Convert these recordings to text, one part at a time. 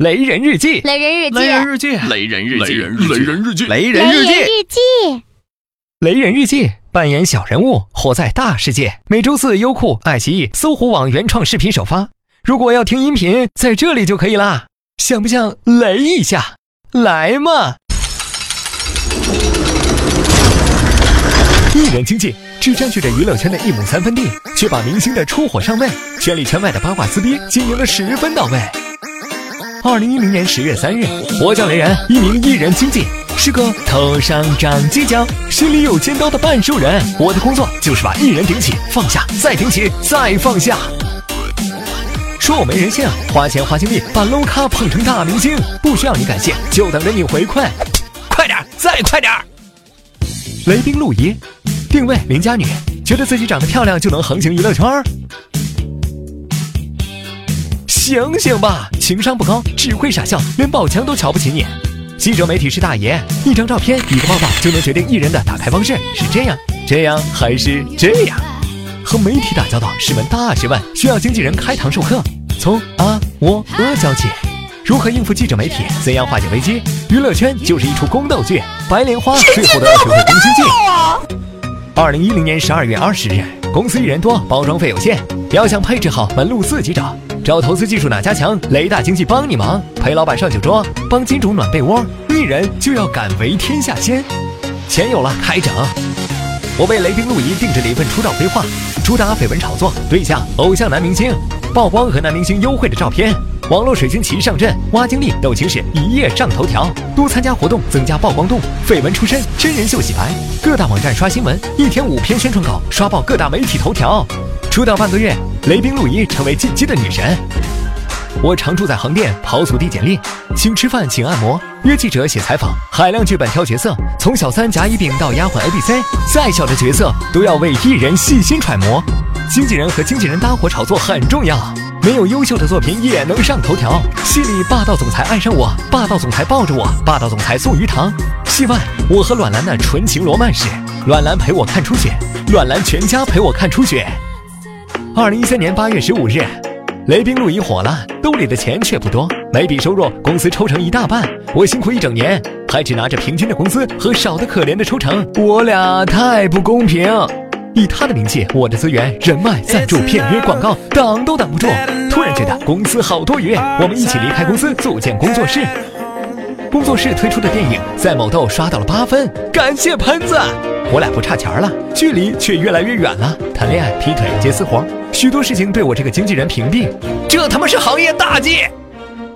雷人日记，雷人日记，雷人日记，雷人日记，雷人日记，雷雷人日记，雷人日记，扮演小人物，活在大世界。每周四，优酷、爱奇艺、搜狐网原创视频首发。如果要听音频，在这里就可以啦。想不想雷一下？来嘛！艺人经济只占据着娱乐圈的一亩三分地，却把明星的出火上位、圈里圈外的八卦撕逼经营的十分到位。二零一零年十月三日，我叫雷人，一名艺人经纪，是个头上长犄角、心里有尖刀的半兽人。我的工作就是把艺人顶起、放下，再顶起、再放下。说我没人性，花钱花精力把 low 咖捧成大明星，不需要你感谢，就等着你回馈。快点，再快点！雷兵陆怡，定位邻家女，觉得自己长得漂亮就能横行娱乐圈？醒醒吧，情商不高，只会傻笑，连宝强都瞧不起你。记者媒体是大爷，一张照片一个报道就能决定艺人的打开方式，是这样，这样还是这样？和媒体打交道是门大学问，需要经纪人开堂授课。从啊、我、呃教起，如何应付记者媒体，怎样化解危机？娱乐圈就是一出宫斗剧，白莲花最后都要学会宫心计。二零一零年十二月二十日，公司艺人多，包装费有限，要想配置好，门路自己找。找投资技术哪家强？雷大经济帮你忙，陪老板上酒桌，帮金主暖被窝。艺人就要敢为天下先，钱有了还整。我为雷兵陆怡定制了一份出道规划，主打绯闻炒作，对象偶像男明星，曝光和男明星幽会的照片。网络水军齐上阵，挖经历，斗情史，一夜上头条。多参加活动，增加曝光度。绯闻出身，真人秀洗白。各大网站刷新闻，一天五篇宣传稿，刷爆各大媒体头条。出道半个月，雷兵陆怡成为进击的女神。我常住在横店，跑组递简历，请吃饭，请按摩，约记者写采访，海量剧本挑角色，从小三甲乙丙到丫鬟 A B C，再小的角色都要为艺人细心揣摩。经纪人和经纪人搭伙炒作很重要，没有优秀的作品也能上头条。戏里霸道总裁爱上我，霸道总裁抱着我，霸道总裁送鱼塘。戏外，我和阮兰的纯情罗曼史，阮兰陪我看初雪，阮兰全家陪我看初雪。二零一三年八月十五日。雷兵陆怡火了，兜里的钱却不多，每笔收入公司抽成一大半。我辛苦一整年，还只拿着平均的工资和少的可怜的抽成，我俩太不公平。以他的名气，我的资源、人脉、赞助、片约、广告，挡都挡不住。突然觉得公司好多余，我们一起离开公司，组建工作室。工作室推出的电影在某豆刷到了八分，感谢喷子。我俩不差钱了，距离却越来越远了。谈恋爱、劈腿、接私活，许多事情对我这个经纪人屏蔽，这他妈是行业大忌！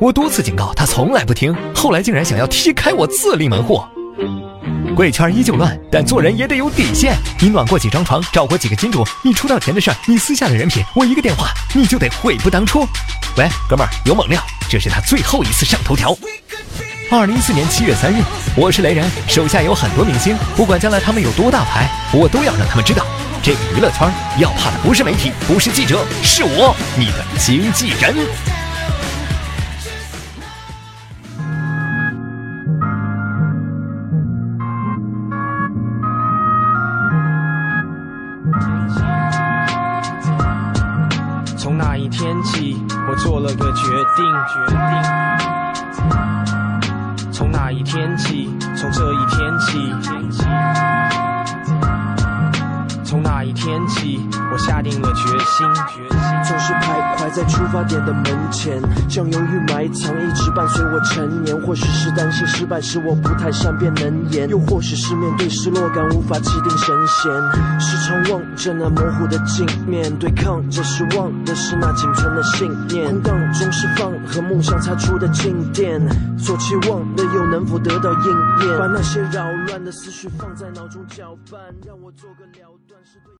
我多次警告他，从来不听，后来竟然想要踢开我，自立门户。贵圈依旧乱，但做人也得有底线。你暖过几张床，找过几个金主，你出道前的事儿，你私下的人品，我一个电话你就得悔不当初。喂，哥们儿，有猛料，这是他最后一次上头条。二零一四年七月三日，我是雷人，手下有很多明星，不管将来他们有多大牌，我都要让他们知道，这个娱乐圈要怕的不是媒体，不是记者，是我，你的经纪人。一天起，我做了个决定，决定。从哪一天起，从这一天起，从那一天起，我下定了决心，决心。总是徘徊在出发点的门前，像犹豫埋藏，一直伴随我成年。或许是担心失败时我不太善辩能言，又或许是面对失落感无法气定神闲。时常望着那模糊的镜面，对抗着失望的是那仅存的信念。空荡中释放和梦想擦出的静电，所期望的又能否得到应验？把那些扰乱的思绪放在脑中搅拌，让我做个了断。是对。